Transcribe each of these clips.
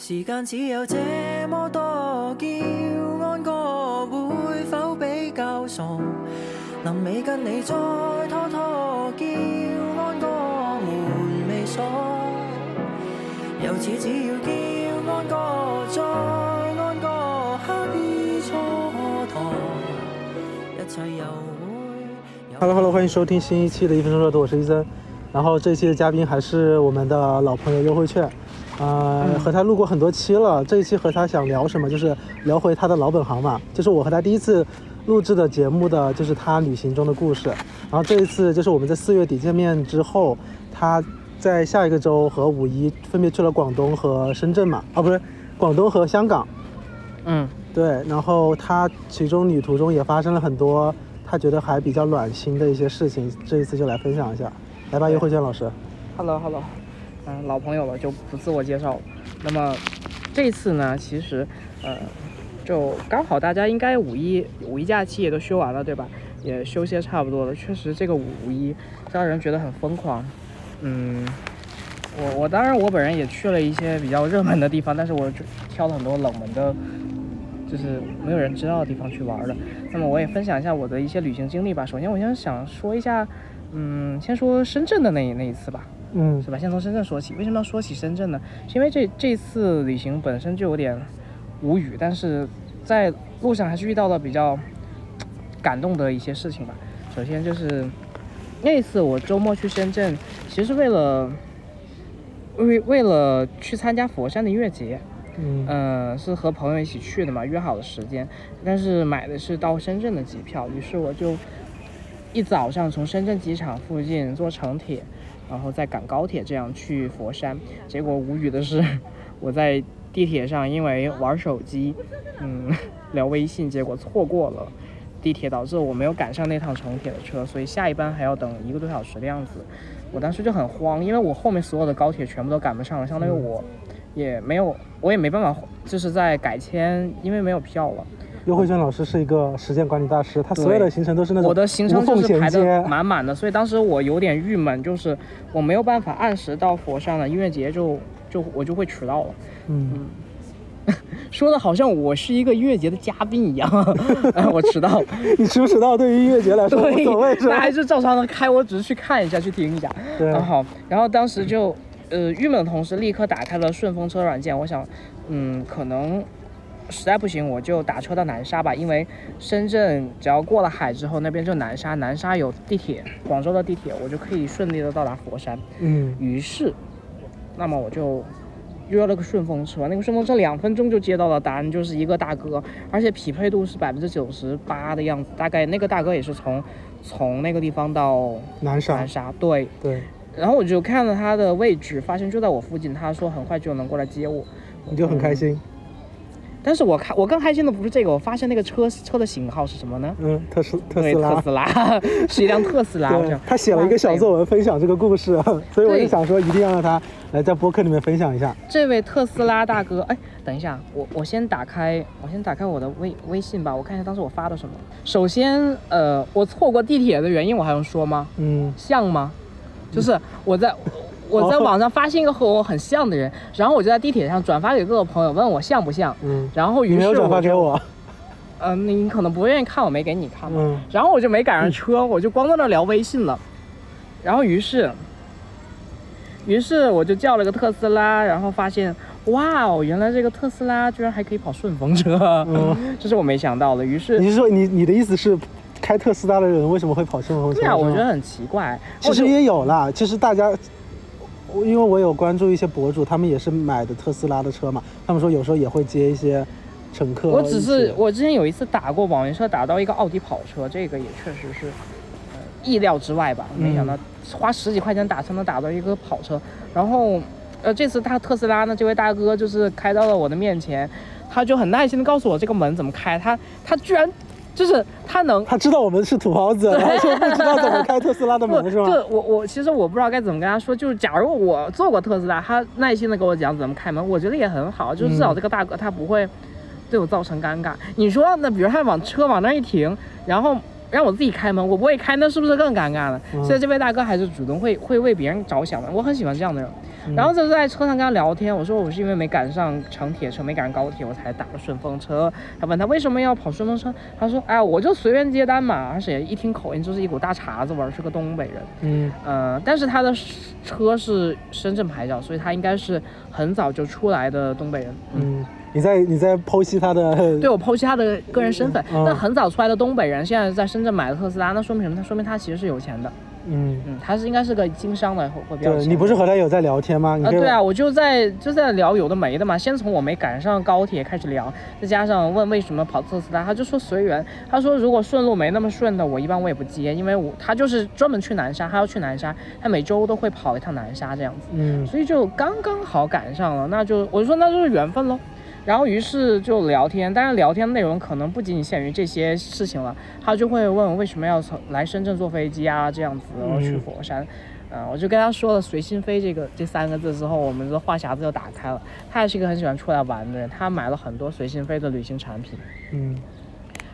时间只有这么多，叫安哥会否比较傻？临尾跟你再拖拖，叫安哥门未锁。由此只要叫安哥再安哥，刻意蹉跎，一切又会。Hello Hello，欢迎收听新一期的一分钟热度，我是伊森。然后这期的嘉宾还是我们的老朋友优惠券，呃，和他录过很多期了。这一期和他想聊什么，就是聊回他的老本行嘛，就是我和他第一次录制的节目的，就是他旅行中的故事。然后这一次就是我们在四月底见面之后，他在下一个周和五一分别去了广东和深圳嘛，啊不是，广东和香港。嗯，对，然后他其中旅途中也发生了很多他觉得还比较暖心的一些事情，这一次就来分享一下。来吧，优惠券老师。Hello Hello，嗯，老朋友了就不自我介绍了。那么这次呢，其实呃，就刚好大家应该五一五一假期也都休完了，对吧？也休息差不多了。确实这个五一让人觉得很疯狂。嗯，我我当然我本人也去了一些比较热门的地方，但是我就挑了很多冷门的。就是没有人知道的地方去玩的，那么我也分享一下我的一些旅行经历吧。首先，我先想说一下，嗯，先说深圳的那那一次吧。嗯是吧？先从深圳说起。为什么要说起深圳呢？是因为这这次旅行本身就有点无语，但是在路上还是遇到了比较感动的一些事情吧。首先就是那次我周末去深圳，其实是为了为为了去参加佛山的音乐节，嗯嗯、是和朋友一起去的嘛，约好的时间，但是买的是到深圳的机票，于是我就一早上从深圳机场附近坐城铁，然后再赶高铁，这样去佛山。结果无语的是，我在地铁上因为玩手机，嗯，聊微信，结果错过了地铁，导致我没有赶上那趟城铁的车，所以下一班还要等一个多小时的样子。我当时就很慌，因为我后面所有的高铁全部都赶不上了，相当于我也没有，我也没办法，就是在改签，因为没有票了。优惠券老师是一个时间管理大师，他所有的行程都是那种我的行程就是排的满满的，所以当时我有点郁闷，就是我没有办法按时到佛山了音乐节就，就我就会迟到了。嗯，说的好像我是一个音乐节的嘉宾一样，哎我迟到了。你迟不迟到对于音乐节来说无对所谓，那还？是照常的开，我只是去看一下，去听一下。对然后好，然后当时就呃郁闷的同时，立刻打开了顺风车软件，我想，嗯，可能实在不行我就打车到南沙吧，因为深圳只要过了海之后，那边就南沙，南沙有地铁，广州的地铁，我就可以顺利的到达佛山。嗯于是，那么我就约了个顺风车，那个顺风车两分钟就接到了单，就是一个大哥，而且匹配度是百分之九十八的样子，大概那个大哥也是从从那个地方到南沙南沙，对。对，然后我就看了他的位置，发现就在我附近，他说很快就能过来接我。你就很开心。但是我看我更开心的不是这个，我发现那个车车的型号是什么呢？嗯，特斯特，斯拉特。斯拉 是一辆特斯拉。他写了一个小作文分享这个故事，所以我就想说一定要让他来在播客里面分享一下。这位特斯拉大哥，哎，等一下，我我先打开，我先打开我的微微信吧，我看一下当时我发的什么。首先，呃，我错过地铁的原因我还用说吗？嗯像吗？就是我在我在网上发现一个和我很像的人，然后我就在地铁上转发给各个朋友，问我像不像。嗯，然后于是你没有转发给，我。嗯、你可能不愿意看，我没给你看嘛。嗯然后我就没赶上车，我就光在那聊微信了。然后于是，于是我就叫了个特斯拉，然后发现，哇哦，原来这个特斯拉居然还可以跑顺风车，嗯，这是我没想到的。于是，你是说你你的意思是，开特斯拉的人为什么会跑顺风车？对啊，我觉得很奇怪。其实也有啦，其实大家，我因为我有关注一些博主，他们也是买的特斯拉的车嘛，他们说有时候也会接一些乘客。我只是我之前有一次打过网约车，打到一个奥迪跑车，这个也确实是，呃，意料之外吧。没想到嗯花十几块钱打车能打到一个跑车，然后，呃，这次他特斯拉呢，这位大哥就是开到了我的面前，他就很耐心的告诉我这个门怎么开，他他居然就是他能他知道我们是土豪子，然后就不知道怎么开特斯拉的，门 是吗？就我我其实我不知道该怎么跟他说，就是假如我坐过特斯拉，他耐心的给我讲怎么开门，我觉得也很好，就是至少嗯这个大哥他不会对我造成尴尬。你说那比如他往车往那一停，然后让我自己开门，我不会开，那是不是更尴尬了？嗯所以这位大哥还是主动会会为别人着想的，我很喜欢这样的人。然后就在车上跟他聊天，我说我是因为没赶上乘铁车，没赶上高铁，我才打了顺风车。他问他为什么要跑顺风车，他说哎，我就随便接单嘛，而且一听口音就是一股大碴子味儿，是个东北人。嗯呃，但是他的车是深圳牌照，所以他应该是很早就出来的东北人。嗯，嗯，你在你在剖析他的 对我剖析他的个人身份，嗯那很早出来的东北人，现在在深圳买了特斯拉，那说明什么？他说明他其实是有钱的。嗯，嗯，他是应该是个经商的，会会比较对你不是和他有在聊天吗？啊，对啊，我就在就在聊有的没的嘛。先从我没赶上高铁开始聊，再加上问为什么跑特斯拉，他就说随缘。他说如果顺路没那么顺的，我一般我也不接，因为我他就是专门去南沙，他要去南沙，他每周都会跑一趟南沙这样子，嗯所以就刚刚好赶上了。那就我就说那就是缘分喽。然后于是就聊天，当然聊天内容可能不仅仅限于这些事情了，他就会问为什么要从来深圳坐飞机啊这样子，然后去嗯。佛山。嗯，我就跟他说了“随心飞”这个这三个字之后，我们的话匣子就打开了。他也是一个很喜欢出来玩的人，他买了很多随心飞的旅行产品，嗯。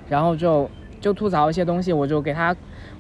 然后就就吐槽一些东西，我就给他，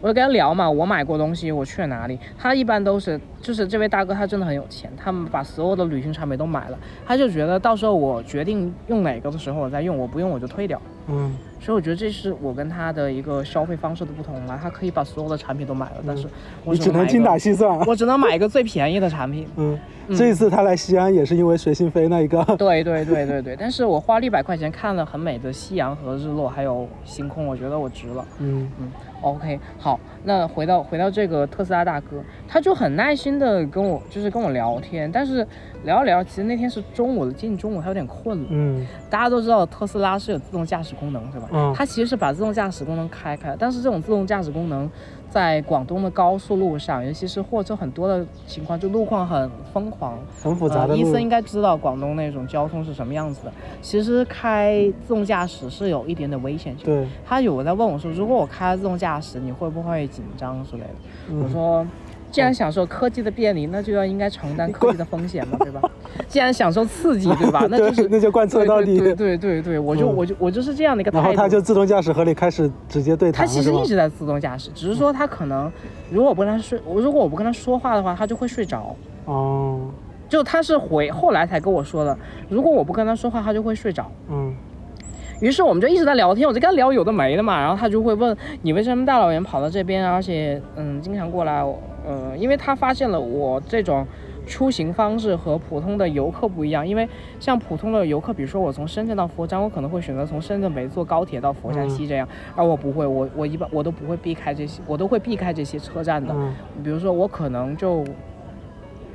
我就跟他聊嘛，我买过东西，我去了哪里。他一般都是，就是这位大哥他真的很有钱，他们把所有的旅行产品都买了，他就觉得到时候我决定用哪个的时候我再用，我不用我就退掉。嗯所以我觉得这是我跟他的一个消费方式的不同了，他可以把所有的产品都买了，但是我你只能精打细算。我只能买一个最便宜的产品。嗯，嗯这一次他来西安也是因为随心飞那一个。对对对对对，但是我花了一百块钱看了很美的夕阳和日落，还有星空，我觉得我值了。嗯嗯，OK，好，那回到回到这个特斯拉大哥，他就很耐心的跟我就是跟我聊天，但是聊一聊，其实那天是中午了，接近中午，他有点困了。嗯大家都知道特斯拉是有自动驾驶功能，是吧？嗯它其实是把自动驾驶功能开开了，但是这种自动驾驶功能在广东的高速路上，尤其是货车很多的情况，就路况很疯狂。很复杂的呃。伊路森。应该知道广东那种交通是什么样子的。其实开自动驾驶是有一点点危险性。对，他有在问我说，如果我开了自动驾驶，你会不会紧张之类的？嗯我说，既然享受科技的便利，那就要应该承担科技的风险嘛，对吧？既然享受刺激，对吧？那就是那就贯彻到底对对对我就嗯我就我就是这样的一个态度。然后他就自动驾驶和你开始直接对他其实一直在自动驾驶，只是说他可能，如果我不跟他睡，我如果我不跟他说话的话，他就会睡着。哦，就他是回后来才跟我说的，如果我不跟他说话，他就会睡着。嗯于是我们就一直在聊天，我就跟他聊有的没的嘛，然后他就会问你为什么大老远跑到这边，而且嗯经常过来，呃，因为他发现了我这种出行方式和普通的游客不一样，因为像普通的游客，比如说我从深圳到佛山，我可能会选择从深圳北坐高铁到佛山西这样，而我不会，我我一般我都不会避开这些，我都会避开这些车站的，嗯，比如说我可能就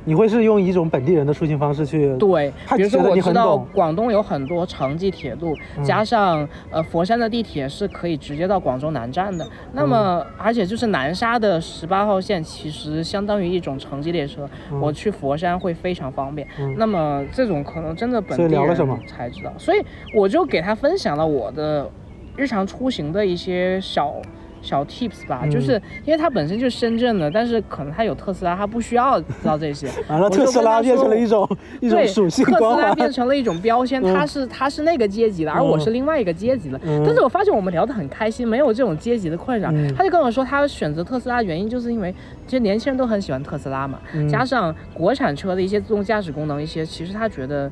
你会是用一种本地人的出行方式去？对，比如说我知道广东有很多城际铁路，嗯加上呃佛山的地铁是可以直接到广州南站的。那么，嗯而且就是南沙的十八号线，其实相当于一种城际列车，嗯我去佛山会非常方便。嗯那么这种可能真的本地人才知道，所以我就给他分享了我的日常出行的一些小。小 tips 吧，嗯就是因为他本身就是深圳的，但是可能他有特斯拉，他不需要知道这些。完了，特斯拉变成了一种一种对，属性特。斯拉变成了一种标签，嗯它是他是那个阶级的，而我嗯是另外一个阶级的。嗯但是我发现我们聊得很开心，没有这种阶级的困扰。嗯他就跟我说，他选择特斯拉的原因就是因为其实年轻人都很喜欢特斯拉嘛，嗯加上国产车的一些自动驾驶功能，一些其实他觉得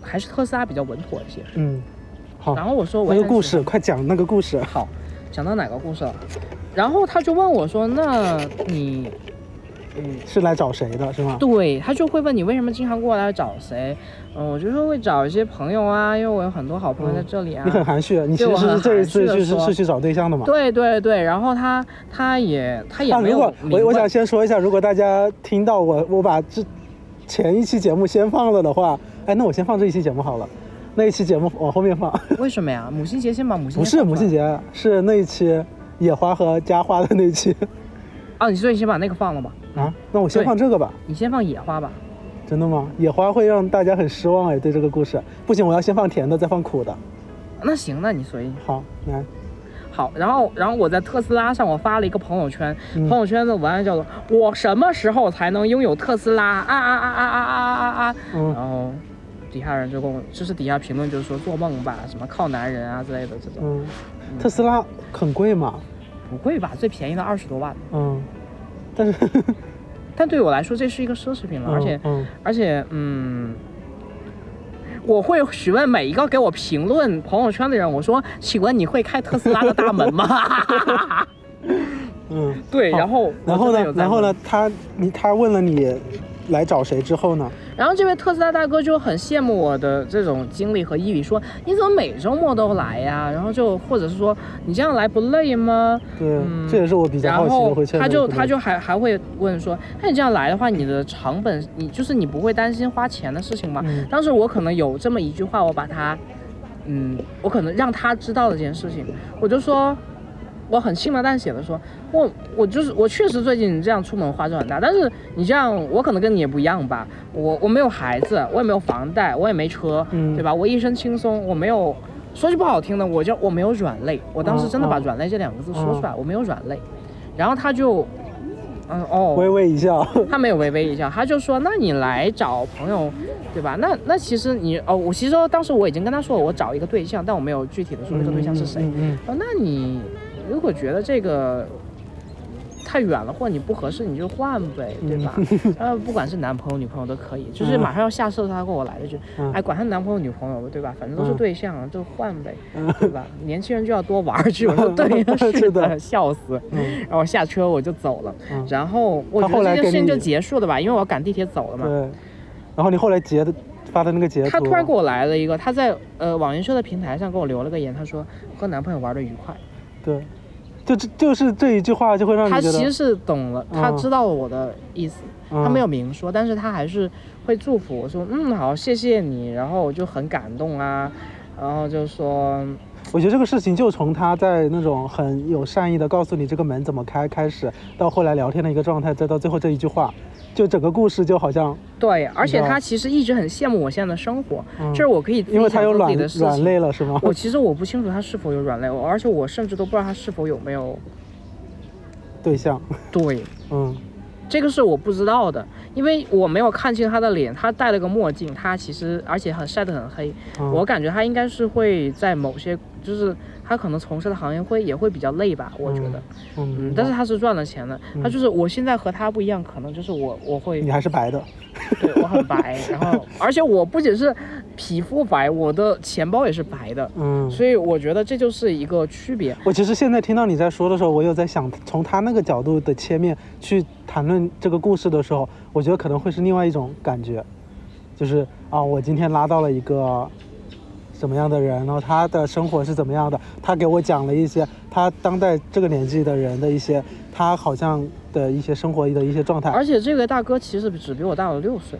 还是特斯拉比较稳妥一些。嗯，好，然后我说我那个故事，快讲那个故事。好，讲到哪个故事了？然后他就问我说：“那你，嗯，是来找谁的，是吗？对他就会问你为什么经常过来找谁？嗯，我就说会找一些朋友啊，因为我有很多好朋友在这里啊。你很含蓄，你其实是这一次含蓄地说就是是去找对象的嘛。对对对，然后他他也他也啊，没有如果我我想先说一下，如果大家听到我我把这前一期节目先放了的话，哎，那我先放这一期节目好了，那一期节目往后面放。为什么呀？母亲节先把母亲不是母亲节，是那一期野花和家花的那一期啊，你所以先把那个放了吧，啊。那我先放这个吧。你先放野花吧。真的吗？野花会让大家很失望哎，对这个故事。不行，我要先放甜的，再放苦的。那行，那你随意。好，来，好，然后然后我在特斯拉上我发了一个朋友圈，嗯朋友圈的文案叫做“我什么时候才能拥有特斯拉啊啊啊啊啊啊啊啊”，嗯然后底下人就跟我，就是底下评论就是说做梦吧，什么靠男人啊之类的这种，嗯，特斯拉很贵吗，不贵吧？最便宜的二十多万，嗯，但是 但对我来说这是一个奢侈品了，而且嗯而且嗯。我会询问每一个给我评论朋友圈的人，我说：“请问你会开特斯拉的大门吗？” 嗯，对，然后然后呢然后呢，他你他问了你来找谁之后呢？然后这位特斯拉大哥就很羡慕我的这种经历和毅力，说你怎么每周末都来呀？然后就或者是说你这样来不累吗？对，嗯这也是我比较然好奇的，后他就他就还还会问说，那你这样来的话，你的成本你就是你不会担心花钱的事情吗？嗯当时我可能有这么一句话，我把它，嗯，我可能让他知道了这件事情，我就说。我很轻描淡写的说，我我就是我确实最近这样出门花销很大，但是你这样我可能跟你也不一样吧，我我没有孩子，我也没有房贷，我也没车，嗯对吧？我一身轻松，我没有说句不好听的，我就我没有软肋，我当时真的把软肋这两个字说出来，我没有软肋，然后他就，嗯哦，微微一笑。他没有微微一笑，他就说：“那你来找朋友，对吧？那那其实你哦，我其实当时我已经跟他说了，我找一个对象，但我没有具体的说这个对象是谁。嗯嗯哦，那你如果觉得这个太远了，或者你不合适，你就换呗，对吧？呃，不管是男朋友女朋友都可以，就是嗯马上要下车的时候，他跟我来了一句：嗯哎，管他男朋友女朋友，对吧？反正都是嗯对象，就换呗，嗯对吧？年轻人就要多玩儿去。我说对，是的是的，笑死。嗯然后下车我就走了，嗯然后我他觉得这件事情就结束了吧，因为我要赶地铁走了嘛。对。然后你后来截的发的那个截图，他突然给我来了一个，他在呃网约车的平台上给我留了个言，他说和男朋友玩的愉快。对，就这就是这一句话就会让你觉得，他其实是懂了，他嗯。知道我的意思，嗯。他没有明说，但是他还是会祝福我说，嗯，好，谢谢你，然后我就很感动啊，然后就说，我觉得这个事情就从他在那种很有善意的告诉你这个门怎么开开始，到后来聊天的一个状态，再到最后这一句话，就整个故事就好像，对，而且他其实一直很羡慕我现在的生活，嗯就是我可以因为他有软软。肋了是吗？我其实我不清楚他是否有软肋，我而且我甚至都不知道他是否有没有对象，对。嗯这个是我不知道的，因为我没有看清他的脸，他戴了个墨镜，他其实而且很晒得很黑，嗯我感觉他应该是会在某些，就是他可能从事的行业会也会比较累吧，我觉得，嗯嗯，但是他是赚了钱的，嗯他就是我现在和他不一样，可能就是我我会你还是白的，对我很白，然后而且我不仅是皮肤白，我的钱包也是白的，嗯。所以我觉得这就是一个区别。我其实现在听到你在说的时候，我有在想，从他那个角度的切面去谈论这个故事的时候，我觉得可能会是另外一种感觉，就是啊，我今天拉到了一个什么样的人，然后他的生活是怎么样的，他给我讲了一些他当代这个年纪的人的一些他好像的一些生活的一些状态，而且这个大哥其实只比我大了六岁。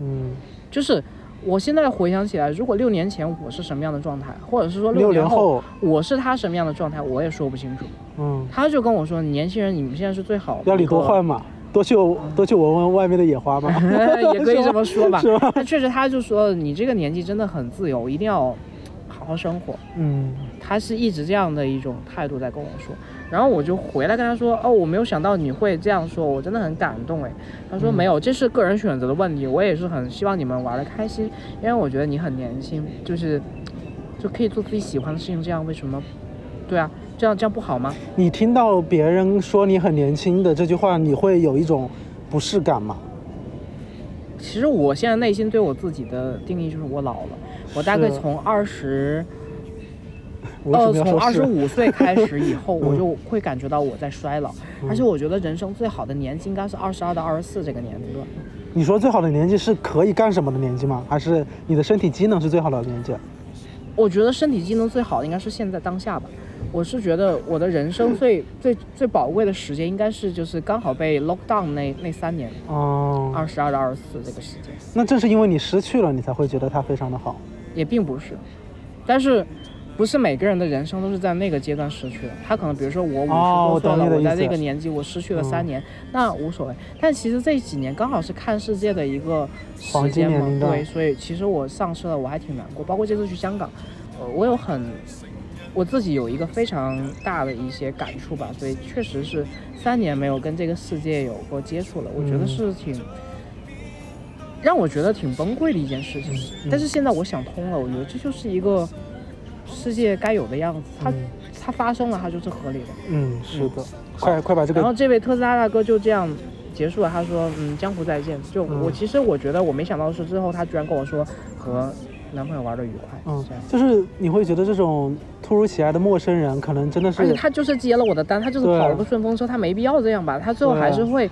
嗯，就是我现在回想起来，如果六年前我是什么样的状态，或者是说六年零后，我是他什么样的状态，我也说不清楚。嗯，他就跟我说，年轻人你们现在是最好的，要你多换，嘛，多去多去闻闻外面的野花嘛，也可以这么说吧是吧。他确实，他就说你这个年纪真的很自由，一定要好好生活。嗯他是一直这样的一种态度在跟我说，然后我就回来跟他说，哦，我没有想到你会这样说，我真的很感动哎。他说嗯没有，这是个人选择的问题，我也是很希望你们玩的开心，因为我觉得你很年轻，就是就可以做自己喜欢的事情，这样为什么？对啊，这样这样不好吗？你听到别人说你很年轻的这句话，你会有一种不适感吗？其实我现在内心对我自己的定义就是我老了，我大概从二十。我为什呃，么要说是从二十五岁开始以后，我嗯就会感觉到我在衰老，而且我觉得人生最好的年纪应该是二十二到二十四这个年龄段。你说最好的年纪是可以干什么的年纪吗？还是你的身体机能是最好的年纪？我觉得身体机能最好的应该是现在当下吧。我是觉得我的人生最最最宝贵的时间应该是就是刚好被 lock down 那那三年，哦、二十二到二十四这个时间，那正是因为你失去了，你才会觉得它非常的好。也并不是，但是。不是每个人的人生都是在那个阶段失去的，他可能比如说我五十多岁了，我在这个年纪我失去了三嗯年，那无所谓。但其实这几年刚好是看世界的一个黄时间嘛对，所以其实我丧失了，我还挺难过。包括这次去香港，呃，我有很我自己有一个非常大的一些感触吧，所以确实是三年没有跟这个世界有过接触了，我觉得嗯是挺。让我觉得挺崩溃的一件事情，嗯但是现在我想通了，我觉得这就是一个世界该有的样子，它、嗯它发生了，它就是合理的。嗯，是的，快快把这个然后这位特斯拉大哥就这样结束了，他说嗯江湖再见。就我嗯其实我觉得我没想到是之后他居然跟我说和男朋友玩的愉快，嗯。，就是你会觉得这种突如其来的陌生人，可能真的是而且他就是接了我的单，他就是跑了个顺风车，他没必要这样吧？他最后还是会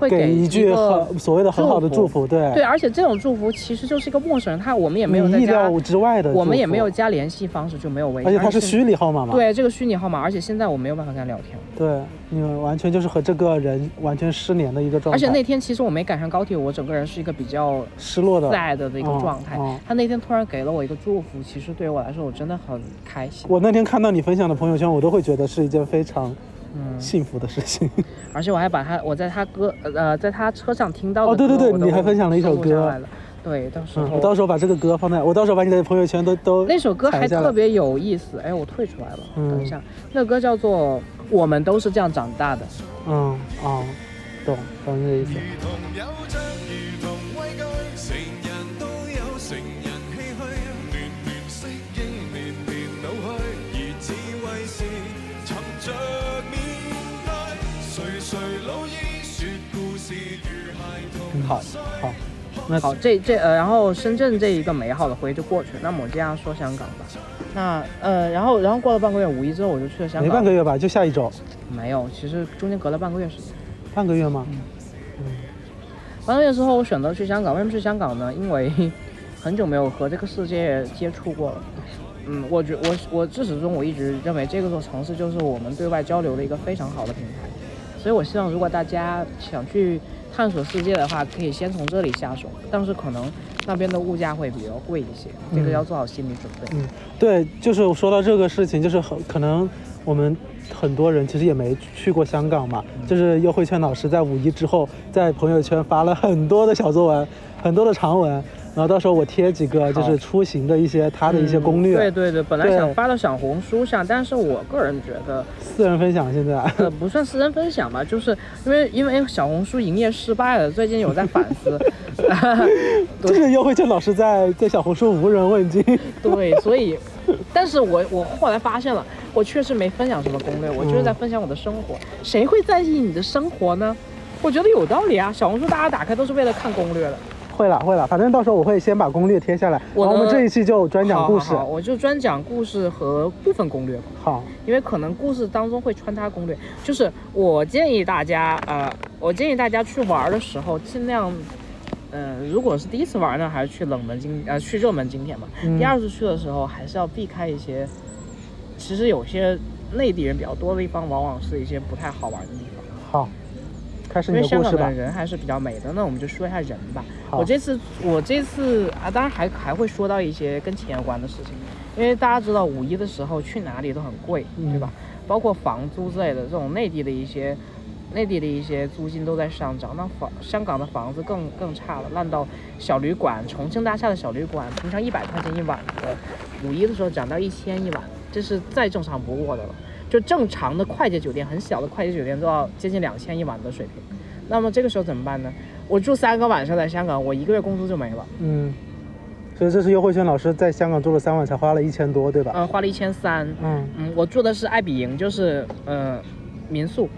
会给一句很所谓的很好的祝福，对对，而且这种祝福其实就是一个陌生人，他我们也没有在意料，之外的，我们也没有，加联系方式，就没有微信，而且他是虚拟号码嘛，对这个虚拟号码，而且现在我没有办法跟他聊天。对，你完全就是和这个人完全失联的一个状态，而且那天其实我没赶上高铁，我整个人是一个比较失落的，sad 的一个状态。嗯嗯他那天突然给了我一个祝福，其实对于我来说，我真的很开心。我那天看到你分享的朋友圈，我都会觉得是一件非常嗯，幸福的事情。而且我还把他我在他歌呃在他车上听到的哦对对对你还分享了一首歌对，到时嗯，候我到时候把这个歌放在，我到时候把你的朋友圈都都那首歌还特别有意思，哎，我退出来了，嗯等一下，那歌叫做《我们都是这样长大的》。嗯哦，懂懂你的意思。好好，那好，这这呃，然后深圳这一个美好的回忆就过去了。那么我这样说香港吧，那呃，然后然后过了半个月，五一之后我就去了香港没。半个月吧，就下一周，没有，其实中间隔了半个月时间。半个月吗？嗯半个月之后，我选择去香港。为什么去香港呢？因为 很久没有和这个世界接触过了。嗯，我觉我我自始至终我一直认为这个座城市就是我们对外交流的一个非常好的平台，所以我希望如果大家想去探索世界的话，可以先从这里下手，但是可能那边的物价会比较贵一些，这个嗯要做好心理准备。嗯，对，就是说到这个事情，就是很可能我们很多人其实也没去过香港嘛。就是优惠券老师在五一之后，在朋友圈发了很多的小作文，很多的长文，然后到时候我贴几个就是出行的一些他的一些攻略，嗯对对对，本来想发到小红书上，但是我个人觉得，私人分享现在。呃，不算私人分享吧，就是因为因为小红书营业失败了，最近有在反思，这个优惠券老师在在小红书无人问津。对，所以，但是我我后来发现了，我确实没分享什么攻略，我就是在分享我的生活。谁会在意你的生活呢？我觉得有道理啊，小红书大家打开都是为了看攻略的。会了会了，反正到时候我会先把攻略贴下来，我们这一期就专讲故事。好好好我就专讲故事和部分攻略吧。好，因为可能故事当中会穿插攻略，就是我建议大家，呃，我建议大家去玩的时候尽量，呃，如果是第一次玩呢，还是去冷门景，呃，去热门景点嘛。嗯第二次去的时候，还是要避开一些，其实有些内地人比较多的地方，往往是一些不太好玩的地方。好，开始因为香港的。人还是比较美的，那我们就说一下人吧。我这次我这次啊，当然还还会说到一些跟钱有关的事情，因为大家知道五一的时候去哪里都很贵，嗯对吧？包括房租之类的，这种内地的一些内地的一些租金都在上涨，那房香港的房子更更差了，烂到小旅馆，重庆大厦的小旅馆，平常一百块钱一晚的，五一的时候涨到一千一晚，这是再正常不过的了。就正常的快捷酒店，很小的快捷酒店都要接近两千一晚的水平。那么这个时候怎么办呢？我住三个晚上在香港，我一个月工资就没了，嗯，所以这是优惠券老师在香港住了三晚，才花了一千多，对吧？嗯，花了一千三。嗯嗯，我住的是爱比营，就是呃民宿，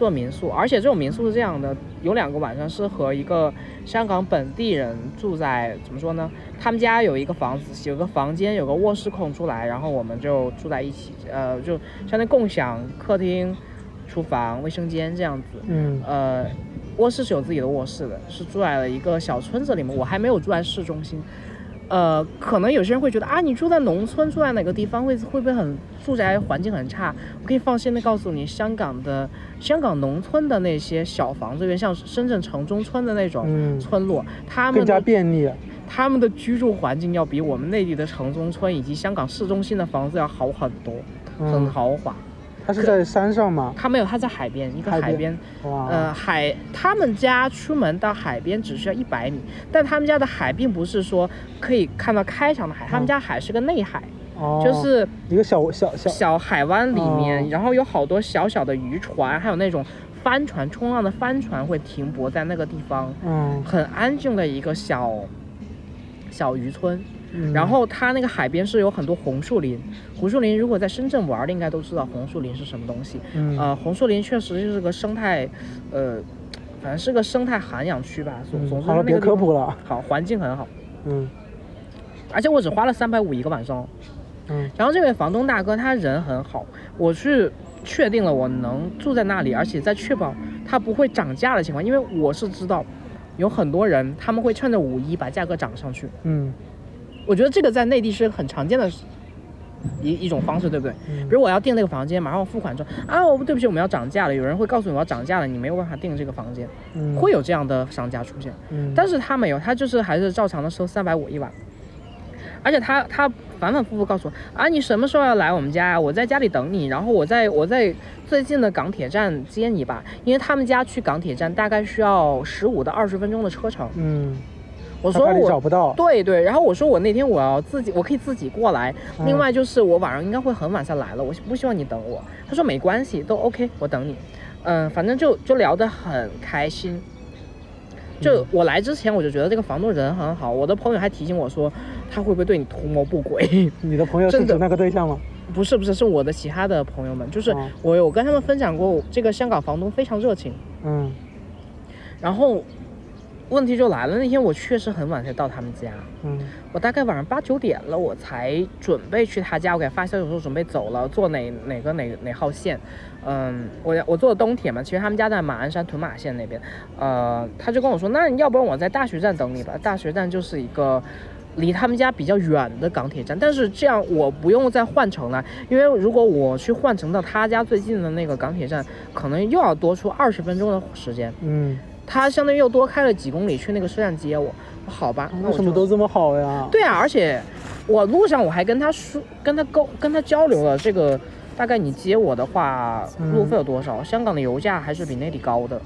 做民宿，而且这种民宿是这样的，有两个晚上是和一个香港本地人住在，怎么说呢？他们家有一个房子，有个房间，有个卧室空出来，然后我们就住在一起，呃，就相当于共享客厅、厨房、卫生间这样子。嗯呃，卧室是有自己的卧室的，是住在了一个小村子里面。我还没有住在市中心。呃，可能有些人会觉得啊，你住在农村，住在哪个地方会会不会很住宅环境很差？我可以放心的告诉你，香港的香港农村的那些小房子，有点像深圳城中村的那种嗯，村落，他们更加的便利。他们的居住环境要比我们内地的城中村以及香港市中心的房子要好很多，很嗯，豪华。它是在山上吗？他没有，他在海边，一个海海边。呃，海，他们家出门到海边只需要一百米，但他们家的海并不是说可以看到开场的海，他们嗯家海是个内海，哦，就是一个小小小，小海湾里面，哦。然后有好多小小的渔船，还有那种帆船，冲浪的帆船会停泊在那个地方，嗯，很安静的一个小小渔村。嗯然后它那个海边是有很多红树林，红树林如果在深圳玩的应该都知道红树林是什么东西。嗯呃，红树林确实就是个生态，呃，反正是个生态涵养区吧。总总嗯，好了，别之那个地方科普了。好，环境很好，嗯而且我只花了三百五一个晚上。嗯然后这位房东大哥他人很好，我是确定了我能住在那里，而且在确保它不会涨价的情况，因为我是知道有很多人他们会趁着五一把价格涨上去。嗯我觉得这个在内地是很常见的一一种方式，对不对？嗯比如我要订那个房间，马上我付款之后啊，我对不起，我们要涨价了。有人会告诉你我要涨价了，你没有办法订这个房间，嗯，会有这样的商家出现。嗯，但是他没有，他就是还是照常的收三百五一晚，而且他他反反复复告诉我啊，你什么时候要来我们家啊？我在家里等你，然后我在我在最近的港铁站接你吧，因为他们家去港铁站大概需要十五到二十分钟的车程。嗯，我说他怕你找我。不到。对对，然后我说我那天我要自己，我可以自己过来。嗯另外就是我晚上应该会很晚才来了，我不希望你等我。他说没关系，都 OK，我等你。嗯，反正就就聊得很开心。就嗯我来之前，我就觉得这个房东人很好。我的朋友还提醒我说，他会不会对你图谋不轨？你的朋友是指那个对象吗？不是不是，是我的其他的朋友们，就是哦我有跟他们分享过，这个香港房东非常热情。嗯然后问题就来了，那天我确实很晚才到他们家，嗯我大概晚上八九点了，我才准备去他家。我给他发消息说准备走了，坐哪哪个哪哪号线。嗯，我我坐的东铁嘛，其实他们家在马鞍山屯马线那边。呃，他就跟我说，那要不然我在大学站等你吧。大学站就是一个离他们家比较远的港铁站，但是这样我不用再换乘了，因为如果我去换乘到他家最近的那个港铁站，可能又要多出二十分钟的时间。嗯，他相当于又多开了几公里去那个车站接我。好吧，那为什么都这么好呀？对啊，而且我路上我还跟他说，跟他沟，跟他交流了这个，大概你接我的话，嗯路费有多少？香港的油价还是比内地高的，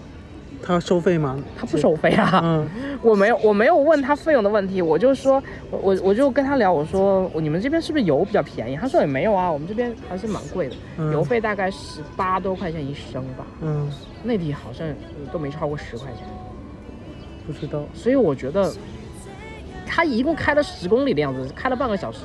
他收费吗？他不收费啊。嗯我没有，我没有问他费用的问题，我就说，我我我就跟他聊，我说你们这边是不是油比较便宜？他说也没有啊，我们这边还是蛮贵的，嗯油费大概十八多块钱一升吧，嗯，内地好像呃都没超过十块钱。不知道。所以我觉得他一共开了十公里的样子，开了半个小时。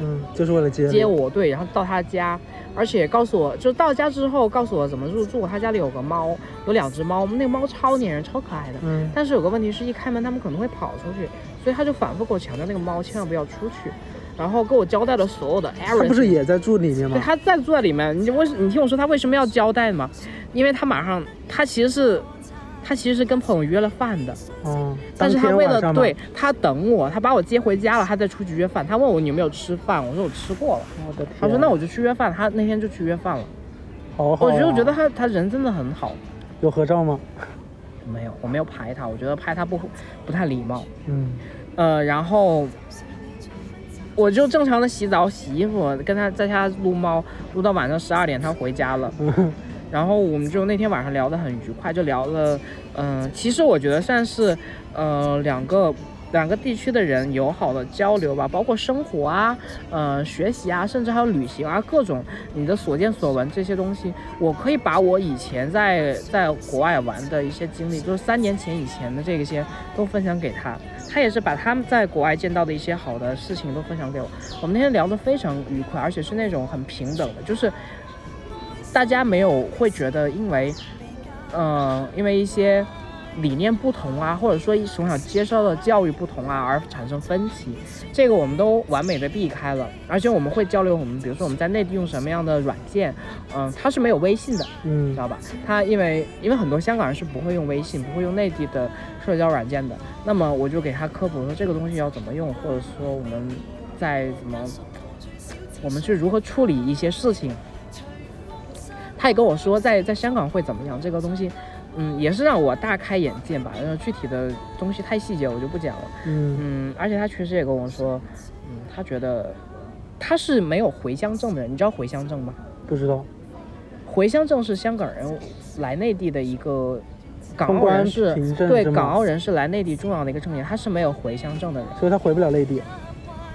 嗯，就是为了接接。我，对，然后到他家，而且告诉我，就到家之后告诉我怎么入住。他家里有个猫，有两只猫，那个猫超粘人，超可爱的。嗯但是有个问题是一开门，他们可能会跑出去，所以他就反复给我强调那个猫千万不要出去，然后给我交代了所有的 error。他不是也在住里面吗对，吗？他在住在里面，你为你听我说他为什么要交代吗？因为他马上他其实是他其实是跟朋友约了饭的，嗯，但是他为了对他等我，他把我接回家了，他再出去约饭。他问我你有没有吃饭，我说我吃过了。我的天，他说那我就去约饭，他那天就去约饭了。好好、啊，我就觉得他他人真的很好。有合照吗？没有，我没有拍他，我觉得拍他不不太礼貌。嗯呃，然后我就正常的洗澡洗衣服，跟他在家撸猫，撸到晚上十二点，他回家了。然后我们就那天晚上聊得很愉快，就聊了，嗯、其实我觉得算是，呃，两个两个地区的人友好的交流吧，包括生活啊，呃，学习啊，甚至还有旅行啊，各种你的所见所闻这些东西，我可以把我以前在在国外玩的一些经历，就是三年前以前的这些都分享给他，他也是把他们在国外见到的一些好的事情都分享给我。我们那天聊得非常愉快，而且是那种很平等的，就是大家没有会觉得因为，呃，因为一些理念不同啊，或者说从小接受的教育不同啊而产生分歧，这个我们都完美的避开了。而且我们会交流我们，比如说我们在内地用什么样的软件，嗯、它是没有微信的，嗯知道吧？他因为因为很多香港人是不会用微信，不会用内地的社交软件的，那么我就给他科普说这个东西要怎么用，或者说我们在怎么，我们去如何处理一些事情。他也跟我说在在香港会怎么样，这个东西，嗯，也是让我大开眼界吧。然后具体的东西太细节我就不讲了。嗯嗯，而且他确实也跟我说，嗯，他觉得他是没有回乡证的人，你知道回乡证吗？不知道。回乡证是香港人来内地的一个港澳人士对港澳人士来内地重要的一个证件，他是没有回乡证的人。所以他回不了内地。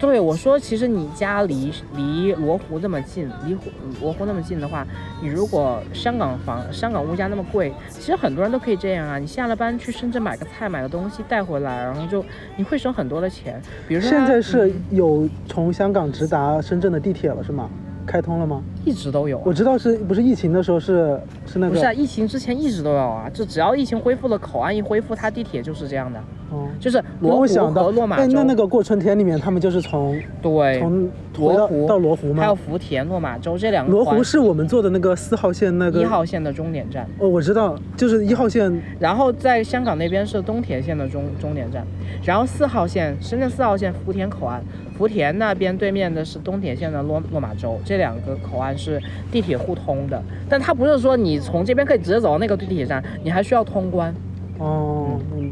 对我说，其实你家离离罗湖那么近，离湖罗湖那么近的话，你如果香港房香港物价那么贵，其实很多人都可以这样啊。你下了班去深圳买个菜，买个东西带回来，然后就你会省很多的钱。比如说现在是嗯有从香港直达深圳的地铁了，是吗？开通了吗？一直都有、啊我。知道是不是疫情的时候是是那个不是啊，疫情之前一直都有啊，就只要疫情恢复了，口岸一恢复，它地铁就是这样的，哦，就是罗湖想到和落马洲。那那那个过春天里面，他们就是从对，从罗湖到罗湖还有？福田、落马洲这两个罗湖是我们坐的那个四号线那个一号线的终点站，哦，我知道，就是一号线然后在香港那边是东铁线的终终点站，然后四号线深圳四号线福田口岸，福田那边对面的是东铁线的落落马洲，这两个口岸是地铁互通的，但它不是说你从这边可以直接走到那个地铁站，你还需要通关。哦，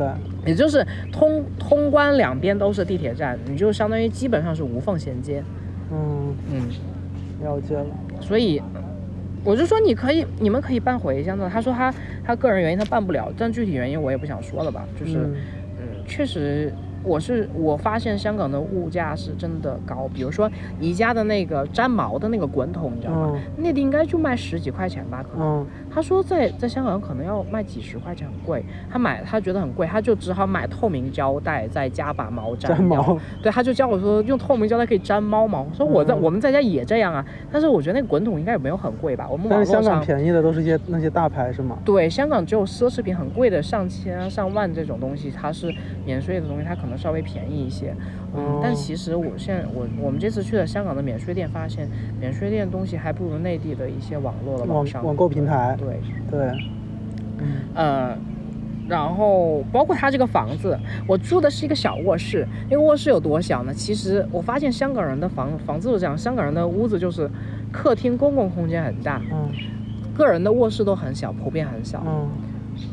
明白。也就是通通关两边都是地铁站，你就相当于基本上是无缝衔接。嗯，嗯，了解了。所以我就说你可以，你们可以办回乡的。他说他他个人原因他办不了，但具体原因我也不想说了吧。就是嗯嗯，确实。我是我发现香港的物价是真的高，比如说宜家的那个粘毛的那个滚筒，你知道吗？嗯内地应该就卖十几块钱吧，可能。嗯他说在在香港可能要卖几十块钱，很贵。他买他觉得很贵，他就只好买透明胶带，再加把毛粘粘毛掉。对，他就教我说用透明胶带可以粘猫毛。我说我在、嗯我们在家也这样啊，但是我觉得那个滚筒应该也没有很贵吧。我们网但是香港便宜的都是一些那些大牌是吗？对香港只有奢侈品很贵的上千啊上万这种东西，它是免税的东西，它可能稍微便宜一些。但其实我现在我我们这次去了香港的免税店，发现免税店东西还不如内地的一些网络的商网网购平台对。对，嗯呃，然后包括他这个房子，我住的是一个小卧室。那个卧室有多小呢？其实我发现香港人的房房子是这样，香港人的屋子就是客厅公共空间很大，嗯个人的卧室都很小，普遍很小。嗯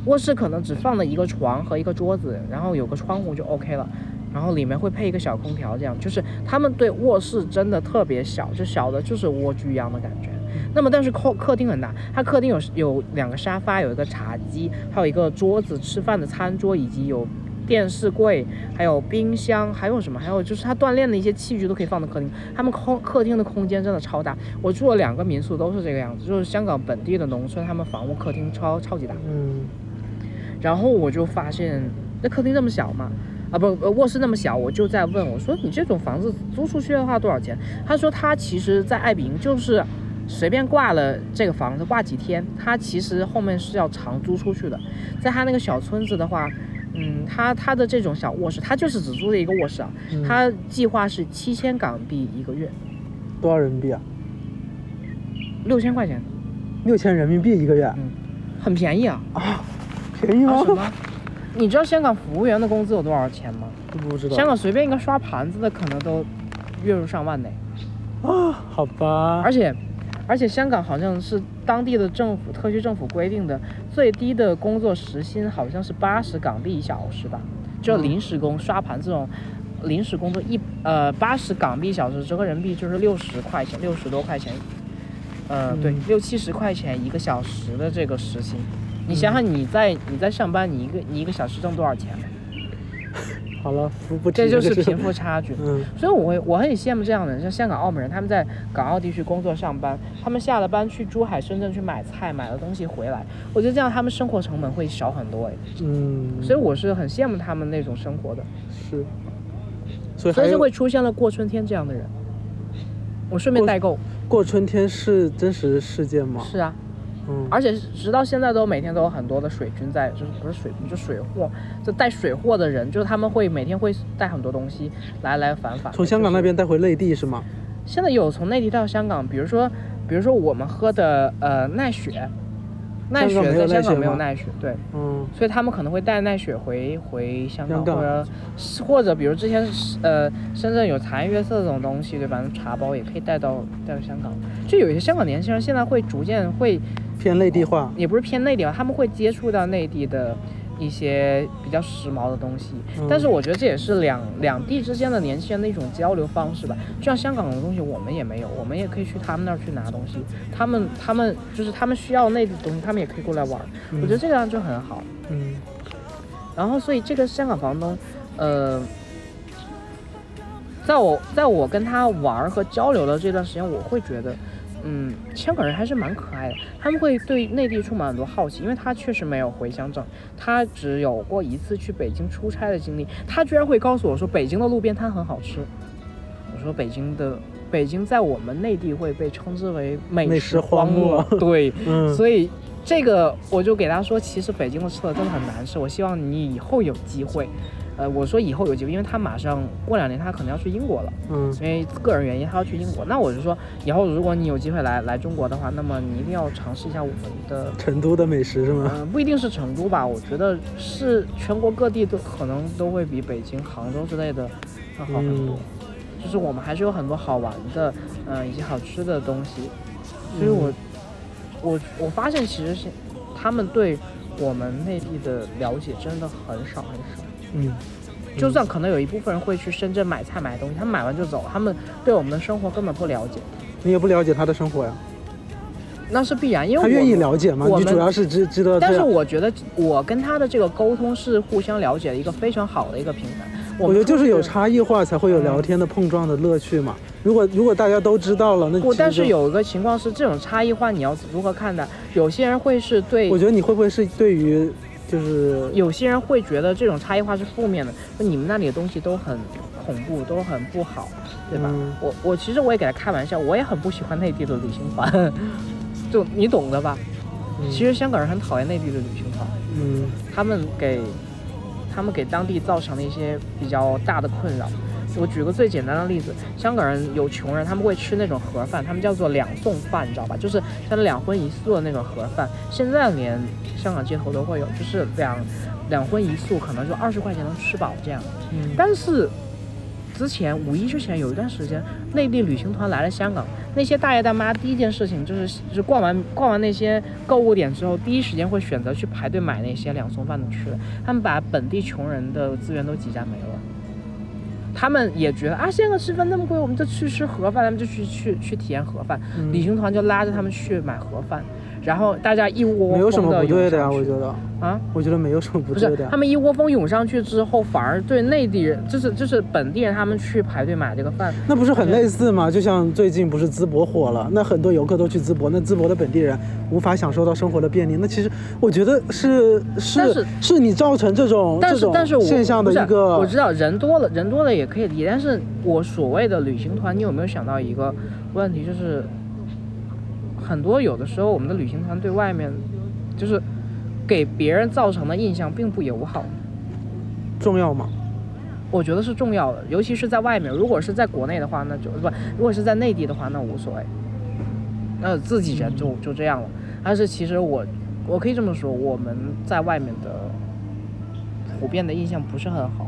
卧室可能只放了一个床和一个桌子，然后有个窗户就 OK 了。然后里面会配一个小空调，这样就是他们对卧室真的特别小，就小的就是蜗居一样的感觉。那么但是客客厅很大，它客厅有有两个沙发，有一个茶几，还有一个桌子吃饭的餐桌，以及有电视柜，还有冰箱，还有什么？还有就是它锻炼的一些器具都可以放到客厅。他们空客厅的空间真的超大，我住了两个民宿都是这个样子，就是香港本地的农村，他们房屋客厅超超级大。嗯然后我就发现，那客厅这么小嘛，啊不，呃卧室那么小，我就在问我说，你这种房子租出去的话多少钱？他说他其实，在爱彼迎就是随便挂了这个房子挂几天，他其实后面是要长租出去的。在他那个小村子的话，嗯，他他的这种小卧室，他就是只租了一个卧室啊，嗯他计划是七千港币一个月，多少人民币啊？六千块钱，六千人民币一个月，很便宜啊。便宜吗啊？什么？你知道香港服务员的工资有多少钱吗？不知道。香港随便一个刷盘子的可能都月入上万呢，啊，好吧。而且而且香港好像是当地的政府特区政府规定的最低的工作时薪好像是八十港币一小时吧，就嗯临时工刷盘这种临时工作一呃八十港币一小时折合人民币就是六十块钱，六十多块钱，呃对嗯，六七十块钱一个小时的这个时薪。你嗯想想，你在你在上班，你一个你一个小时挣多少钱？好了，不不这就是贫富差距。嗯所以我会我很羡慕这样的人，像香港、澳门人，他们在港澳地区工作上班，他们下了班去珠海、深圳去买菜，买了东西回来，我觉得这样他们生活成本会少很多哎，嗯，所以我是很羡慕他们那种生活的，是，所以还有所以就会出现了过春天这样的人。我顺便代购，过春天是真实事件吗？是啊，嗯，而且直到现在都每天都有很多的水军在，就是不是水军，就水货，就带水货的人，就是他们会每天会带很多东西来来返返。从香港那边带回内地是吗？现在有从内地到香港，比如说，比如说我们喝的呃奈雪，奈雪在香港没有奈雪，对，嗯所以他们可能会带奈雪回回香港，香港或者或者比如之前呃深圳有茶颜悦色这种东西，对吧？茶包也可以带到带到香港。就有一些香港年轻人现在会逐渐会，偏内地化。也不是偏内地化，他们会接触到内地的。一些比较时髦的东西，嗯但是我觉得这也是两两地之间的年轻人的一种交流方式吧。就像香港的东西我们也没有，我们也可以去他们那儿去拿东西。他们他们就是他们需要内地的东西，他们也可以过来玩儿。我觉得这个样就很好。嗯然后，所以这个香港房东，呃，在我在我跟他玩儿和交流的这段时间，我会觉得，嗯，香港人还是蛮可爱的。他们会对内地充满很多好奇，因为他确实没有回乡证，他只有过一次去北京出差的经历。他居然会告诉我说，北京的路边摊很好吃。我说北京的北京在我们内地会被称之为美美食荒漠，漠 对，嗯，所以这个我就给他说，其实北京的吃的真的很难吃，我希望你以后有机会。呃，我说以后有机会，因为他马上过两年他可能要去英国了，嗯因为个人原因他要去英国。那我就说，以后如果你有机会来来中国的话，那么你一定要尝试一下我们的成都的美食是吗？嗯，不一定是成都吧，我觉得是全国各地都可能都会比北京、杭州之类的要好很多。就是我们还是有很多好玩的，嗯、以及好吃的东西。所以我，我我发现其实是他们对我们内地的了解真的很少很少。嗯，就算可能有一部分人会去深圳买菜买东西，他们买完就走，他们对我们的生活根本不了解，你也不了解他的生活呀，那是必然，因为他愿意了解吗？你主要是知知道但是。我觉得我跟他的这个沟通是互相了解的一个非常好的一个平台。我们觉得就是有。差异化才会有聊天的碰撞的乐趣嘛。如果如果大家都知道了，那不，但是有一个情况是，这种差异化你要如何看待？有些人会是对我，觉得你会不会是对于就是有些人会觉得这种差异化是负面的，说你们那里的东西都很恐怖，都很不好，对吧？嗯我我其实我也给他开玩笑，我也很不喜欢内地的旅行团，就你懂的吧？嗯其实香港人很讨厌内地的旅行团，嗯他们给他们给当地造成了一些比较大的困扰。我举个最简单的例子，香港人有穷人，他们会吃那种盒饭，他们叫做两送饭，你知道吧？就是像两荤一素的那种盒饭。现在连香港街头都会有，就是两两荤一素，可能就二十块钱能吃饱这样。嗯，但是之前五一之前有一段时间，内地旅行团来了香港，那些大爷大妈第一件事情就是，就是逛完逛完那些购物点之后，第一时间会选择去排队买那些两送饭的吃的，他们把本地穷人的资源都挤占没了。他们也觉得啊，现在吃饭那么贵，我们就去吃盒饭，他们就去去去体验盒饭。嗯旅行团就拉着他们去买盒饭，然后大家一窝没有什么不对的呀，我觉得，啊，我觉得没有什么不不对的他们一窝蜂涌上去之后，反而对内地人，就是就是本地人，他们去排队买这个饭，那不是很类似吗？就像最近不是淄博火了，那很多游客都去淄博，那淄博的本地人无法享受到生活的便利。那其实我觉得是但是是是你造成这种但这种是但是现象的一个我知道人多了，人多了也可以理解，但是我所谓的旅行团，你有没有想到一个问题，就是很多有的时候我们的旅行团对外面，就是给别人造成的印象并不友好。重要吗？我觉得是重要的，尤其是在外面。如果是在国内的话，那就不；如果是在内地的话，那无所谓。那自己人就就这样了。但是其实我，我可以这么说，我们在外面的普遍的印象不是很好。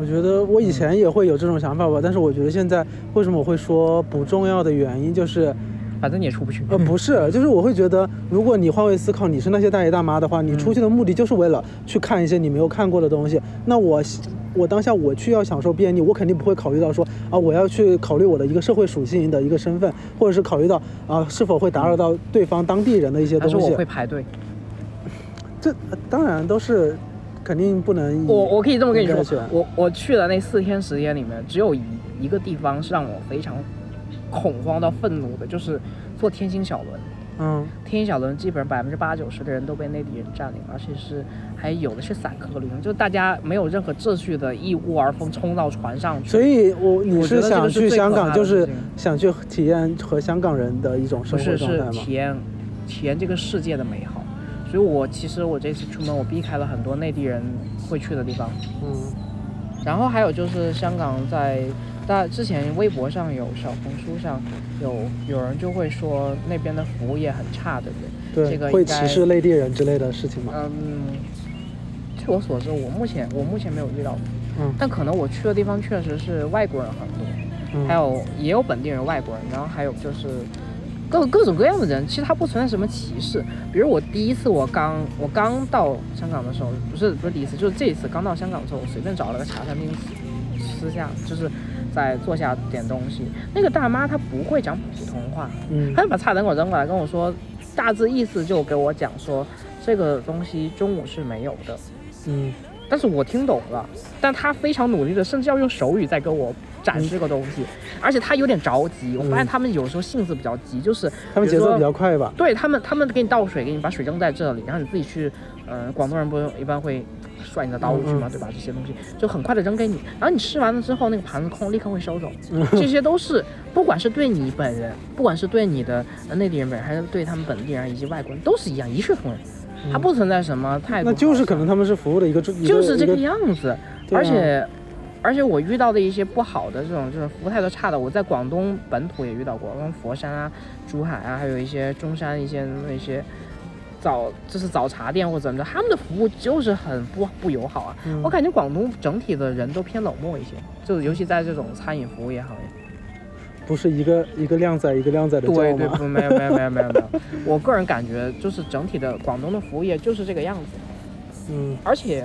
我觉得我以前也会有这种想法吧，但是我觉得现在为什么我会说不重要的原因就是，反正你也出不去。呃，不是，就是我会觉得，如果你换位思考，你是那些大爷大妈的话，你出去的目的就是为了去看一些你没有看过的东西。那我，我当下我去要享受便利，我肯定不会考虑到说啊，我要去考虑我的一个社会属性的一个身份，或者是考虑到啊是否会打扰到对方当地人的一些东西但是我会。排队。这呃当然都是肯定不能。我我可以这么跟你说我我去了那四天时间里面，只有一一个地方是让我非常恐慌到愤怒的，就是坐天星小轮。嗯，天星小轮基本上百分之八九十的人都被内地人占领，而且是还有的是散客旅行，就大家没有任何秩序的一窝而蜂冲到船上去。所以我你我觉得想个是最去香港就是想去体验和香港人的一种生活状态吗？体验体验这个世界的美好。所以我其实我这次出门我避开了很多内地人会去的地方。嗯。然后还有就是香港在大之前微博上有小红书上有有人就会说那边的服务业很差，对不对？对，会这个会歧视内地人之类的事情吗？嗯，据我所知，我目前我目前没有遇到过，嗯但可能我去的地方确实是外国人很多，嗯，还有也有本地人、外国人，然后还有就是各各种各样的人，其实它不存在什么歧视。比如我第一次我刚我刚到香港的时候，不是不是第一次，就是这一次刚到香港的时候，我随便找了个茶餐厅吃吃下，就是在坐下点东西。那个大妈她不会讲普通话，嗯她就把菜单给我扔过来，跟我说大致意思就给我讲说这个东西中午是没有的。嗯但是我听懂了，但她非常努力的，甚至要用手语在跟我展示这个东西，而且他有点着急。我发现嗯他们有时候性子比较急，就是他们节奏比较快吧？对他们，他们给你倒水，给你把水扔在这里，然后你自己去，嗯，广东人不是一般会甩你的刀具嘛，嗯对吧？这些东西就很快的扔给你，然后你吃完了之后，那个盘子空，立刻会收走。嗯这些都是不管是对你本人，不管是对你的呃内地人本人，还是对他们本地人以及外国人，都是一样，一视同仁。它不存在什么态度，嗯那就是可能他们是服务的一个就是这个样子，啊而且。而且我遇到的一些不好的这种就是服务态度差的，我在广东本土也遇到过，跟佛山啊、珠海啊，还有一些中山一些那些早就是早茶店或者怎么着，他们的服务就是很不不友好啊。嗯我感觉广东整体的人都偏冷漠一些，就是尤其在这种餐饮服务业行业。不是一个一个靓仔一个靓仔的对对，不没有没有没有没有没有，我个人感觉就是整体的广东的服务业就是这个样子。嗯，而且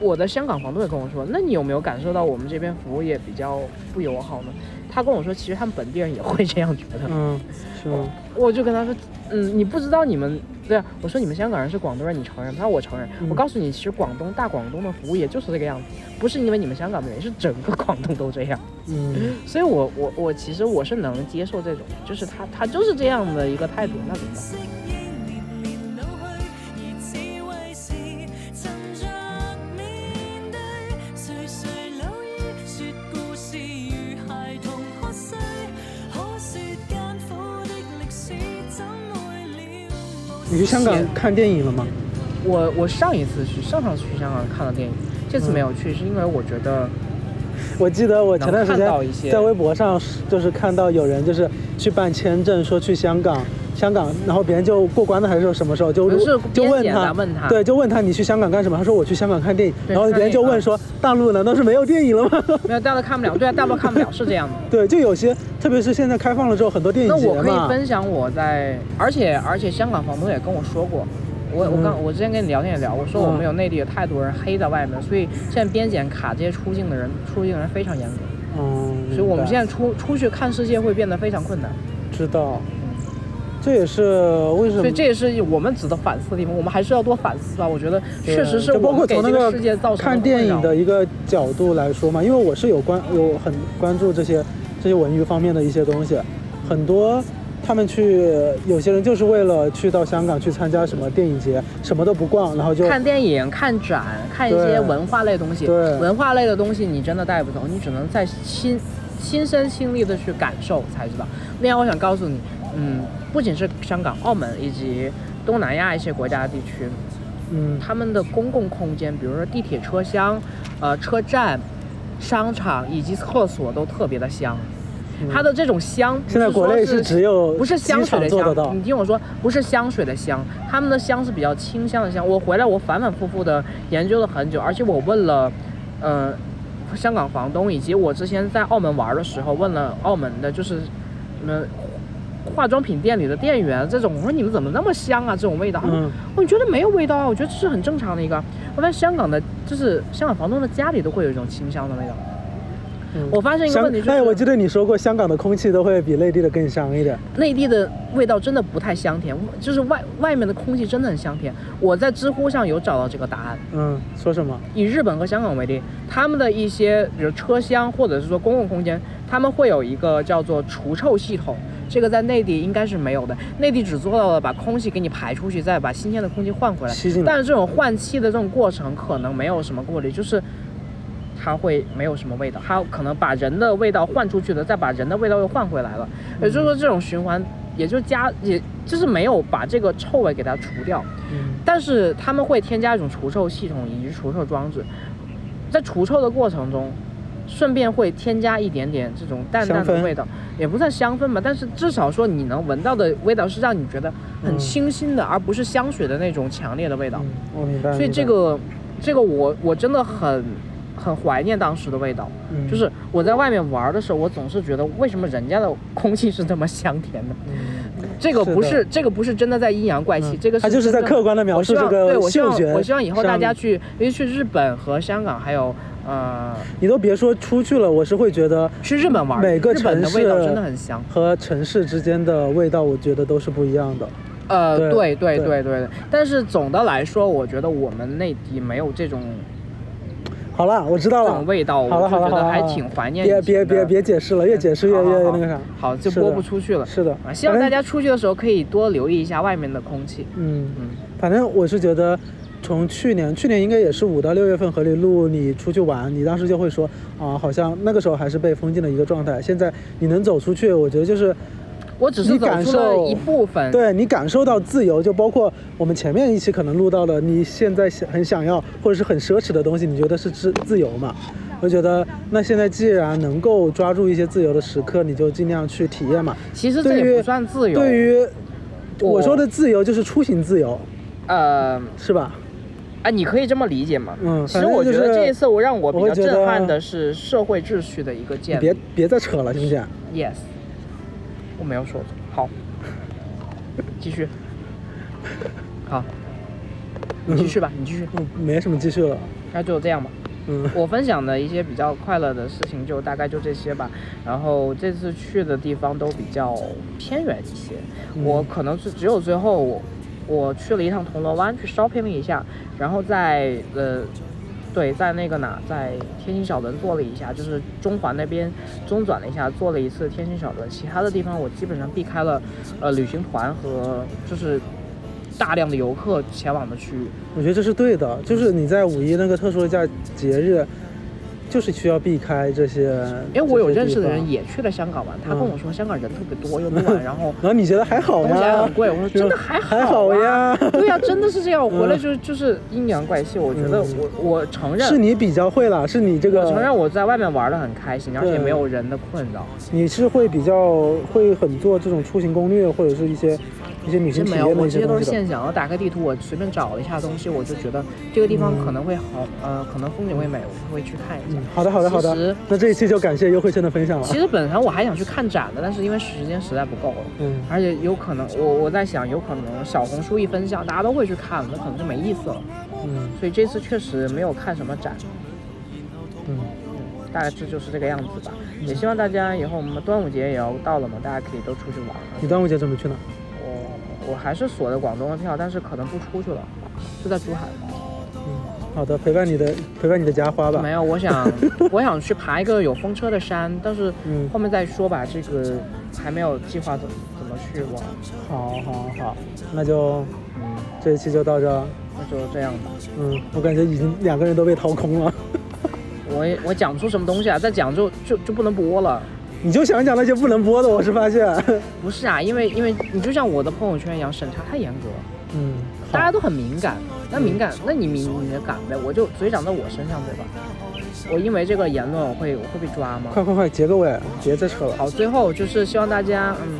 我的香港房东也跟我说，那你有没有感受到我们这边服务业比较不友好呢？他跟我说，其实他们本地人也会这样觉得。嗯，是吗？我就跟他说，嗯，你不知道你们对啊，我说你们香港人是广东人，你承认？他说我承认。嗯我告诉你，其实广东大广东的服务业就是这个样子，不是因为你们香港的人，是整个广东都这样。嗯，所以我我我其实我是能接受这种，就是他他就是这样的一个态度，那怎么办？你去香港看电影了吗？我我上一次去上上次去香港看了电影，这次没有去，是因为我觉得我记得我前段时间在微博上就是看到有人就是去办签证，说去香港，香港，然后别人就过关的还是什么时候就就问他的问他。对，就问他你去香港干什么？他说我去香港看电影，然后别人就问说大陆难道是没有电影了吗？没有大陆看不了，对啊，大陆看不了是这样的。对，就有些，特别是现在开放了之后，很多电影节那我可以，分享我在，而且而且香港房东也跟我说过，我我刚我之前跟你聊天也聊，我说我们嗯有内地有太多人黑在外面，所以现在边检卡这些出境的人，出境的人非常严格，嗯，所以我们现在出出去看世界会变得非常困难，知道，这也是为什么所以这也是我们值得反思的地方，我们还是要多反思啊。我觉得确实是包括从那个世界造成看电影的一个角度来说嘛，因为我是有关有很关注这些这些文娱方面的一些东西，很多他们去有些人就是为了去到香港去参加什么电影节，什么都不逛，然后就看电影、看展、看一些文化类东西。对文化类的东西你真的带不走，你只能在亲亲身亲历的去感受才知道。另外，我想告诉你，嗯，不仅是香港、澳门以及东南亚一些国家地区，嗯他们的公共空间，比如说地铁车厢、呃车站、商场以及厕所都特别的香。它的这种香，嗯现在国内是是只有不是香水的香你听我说，不是香水的香，他们的香是比较清香的香。我回来，我反反复复的研究了很久，而且我问了，呃，香港房东，以及我之前在澳门玩的时候问了澳门的，就是什么化妆品店里的店员这种，我说你们怎么那么香啊？这种味道，嗯我觉得没有味道啊，我觉得这是很正常的一个。我发现香港的，就是香港房东的家里都会有一种清香的味道。嗯我发现一个问题就是，哎，我记得你说过香港的空气都会比内地的更香一点，内地的味道真的不太香甜，就是外外面的空气真的很香甜。我在知乎上有找到这个答案。嗯，说什么？以日本和香港为例，他们的一些比如车厢或者是说公共空间，他们会有一个叫做除臭系统，这个在内地应该是没有的。内地只做到了把空气给你排出去，再把新鲜的空气换回来。来但是这种换气的这种过程可能没有什么过滤，就是它会没有什么味道，它可能把人的味道换出去了，再把人的味道又换回来了。也就是说，这种循环也就加，也就是没有把这个臭味给它除掉。嗯但是他们会添加一种除臭系统以及除臭装置，在除臭的过程中，顺便会添加一点点这种淡淡的味道，也不算香氛吧，但是至少说你能闻到的味道是让你觉得很嗯清新的，而不是香水的那种强烈的味道。嗯，我明白。所以，这个，这个我我真的很很怀念当时的味道。嗯就是我在外面玩的时候，我总是觉得为什么人家的空气是这么香甜的？嗯这个不是是这个不是真的在阴阳怪气，嗯这个是它就是在客观的描述我希望这个对我希望嗅觉我希望以后大家去，尤其去日本和香港，还有呃你都别说出去了，我是会觉得去日本玩，每个日本的城味道市真的很香。和城市之间的味道，我觉得都是不一样的。呃，对对对对但是总的来说，我觉得我们内地没有这种好了，我知道了这种。味道，好了我就好了好了，觉得还挺怀念别。别别别解释了，越解释越越那个啥。好，就播不出去了。是的啊，希望大家出去的时候可以多留意一下外面的空气。嗯嗯，反正我是觉得，从去年去年应该也是五到六月份和你录你出去玩，你当时就会说啊，好像那个时候还是被封禁的一个状态。现在你能走出去，我觉得就是我只是你感受一部分。对你感受到自由，就包括我们前面一期可能录到的，你现在想很想要或者是很奢侈的东西，你觉得是自自由嘛？我觉得那现在既然能够抓住一些自由的时刻，你就尽量去体验嘛。其实这对于也不算自由。对于我我说的自由就是出行自由，呃，是吧？啊，你可以这么理解吗。嗯其实我觉得这一次我让我比较震撼的是社会秩序的一个建立。别别再扯了，行不行？Yes，我没有说错。好，继续。好，你继续吧，你继续。嗯，没什么继续了。那就这样吧。嗯我分享的一些比较快乐的事情就大概就这些吧。然后这次去的地方都比较偏远一些，嗯我可能是只有最后我我去了一趟铜锣湾去 shopping 了一下，然后在呃。对，在那个哪，在天星小轮坐了一下，就是中环那边中转了一下，坐了一次天星小轮。其他的地方我基本上避开了，呃，旅行团和就是大量的游客前往的区域。我觉得这是对的，就是你在五一那个特殊的假节日，就是需要避开这些。因为我有认识的人也去了香港玩，他跟嗯我说香港人特别多又乱，然后 然后你觉得还好东西还呀？很贵。我说真的还好、啊，还好呀。对呀、真的是这样。我回来嗯就就是阴阳怪气。我觉得嗯我我承认，是你比较会了，是你这个，我承认我在外面玩的很开心，而且对没有人的困扰。你是会比较会很做这种出行攻略，或者是一些一些旅行没有，我这些都。是现想。我打开地图，我随便找了一下东西，我就觉得这个地方可能会好，呃，可能风景会美，我就会去看一下。好的，好的，好的。那这一期就感谢优惠券的分享了其。实本来我还想去看展的，但是因为时间实在不够了。嗯，而且有可能，我我在想，有可能小红书一分享，大家都会去看，那可能就没意思了。嗯所以这次确实没有看什么展，嗯，大致就是这个样子吧。也希望大家以后我们端午节也要到了嘛，大家可以都出去玩了。你端午节准备去哪？我我还是锁的广东的票，但是可能不出去了，就在珠海。嗯，好的，陪伴你的陪伴你的家花吧。没有，我想 我想去爬一个有风车的山，但是嗯后面再说吧，这个还没有计划怎怎么去玩。好好好，那就嗯，这一期就到这儿。那就这样吧。嗯，我感觉已经两个人都被掏空了。我也我讲不出什么东西啊，再讲就就就不能播了。你就想讲那些不能播的，我是发现。不是啊，因为因为你就像我的朋友圈一样，审查太严格，嗯，大家都很敏感。那敏感，那你敏你的感呗，我就嘴长在我身上，对吧？我因为这个言论，我会我会被抓吗？快快快，结个尾，别再扯了。好，最后就是希望大家，嗯，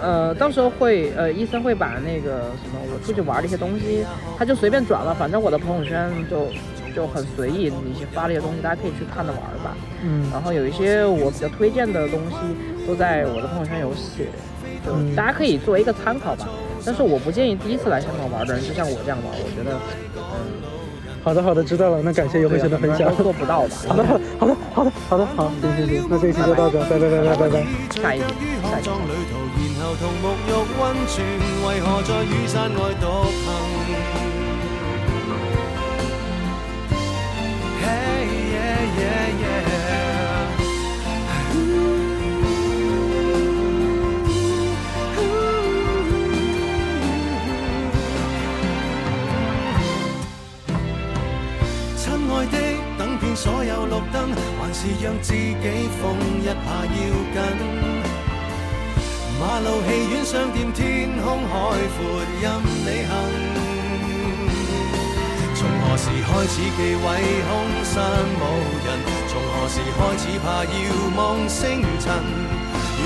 呃，到时候会，呃，医生会把那个什么我出去玩的一些东西，他就随便转了，反正我的朋友圈就就很随意，你发了一些东西，大家可以去看着玩吧。嗯然后有一些我比较推荐的东西都在我的朋友圈有写，就嗯大家可以作为一个参考吧。但是我不建议第一次来香港玩的人就像我这样玩，我觉得，嗯，好的好的，知道了。那感谢优惠对啊圈的分享。做不到吧。好的好的好的好的好的好，行行行，那这一期就到这，拜拜拜拜拜拜。下一集於下一集康莊旅途，然後同沐浴温泉，為何在雨傘外獨行所有綠燈，還是让自己疯一下要紧。马路、戏院、商店、天空、海阔，任你行。从何时开始忌讳空山无人？从何时开始怕遥望星辰？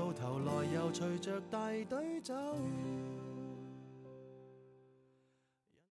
頭来又随着大队走？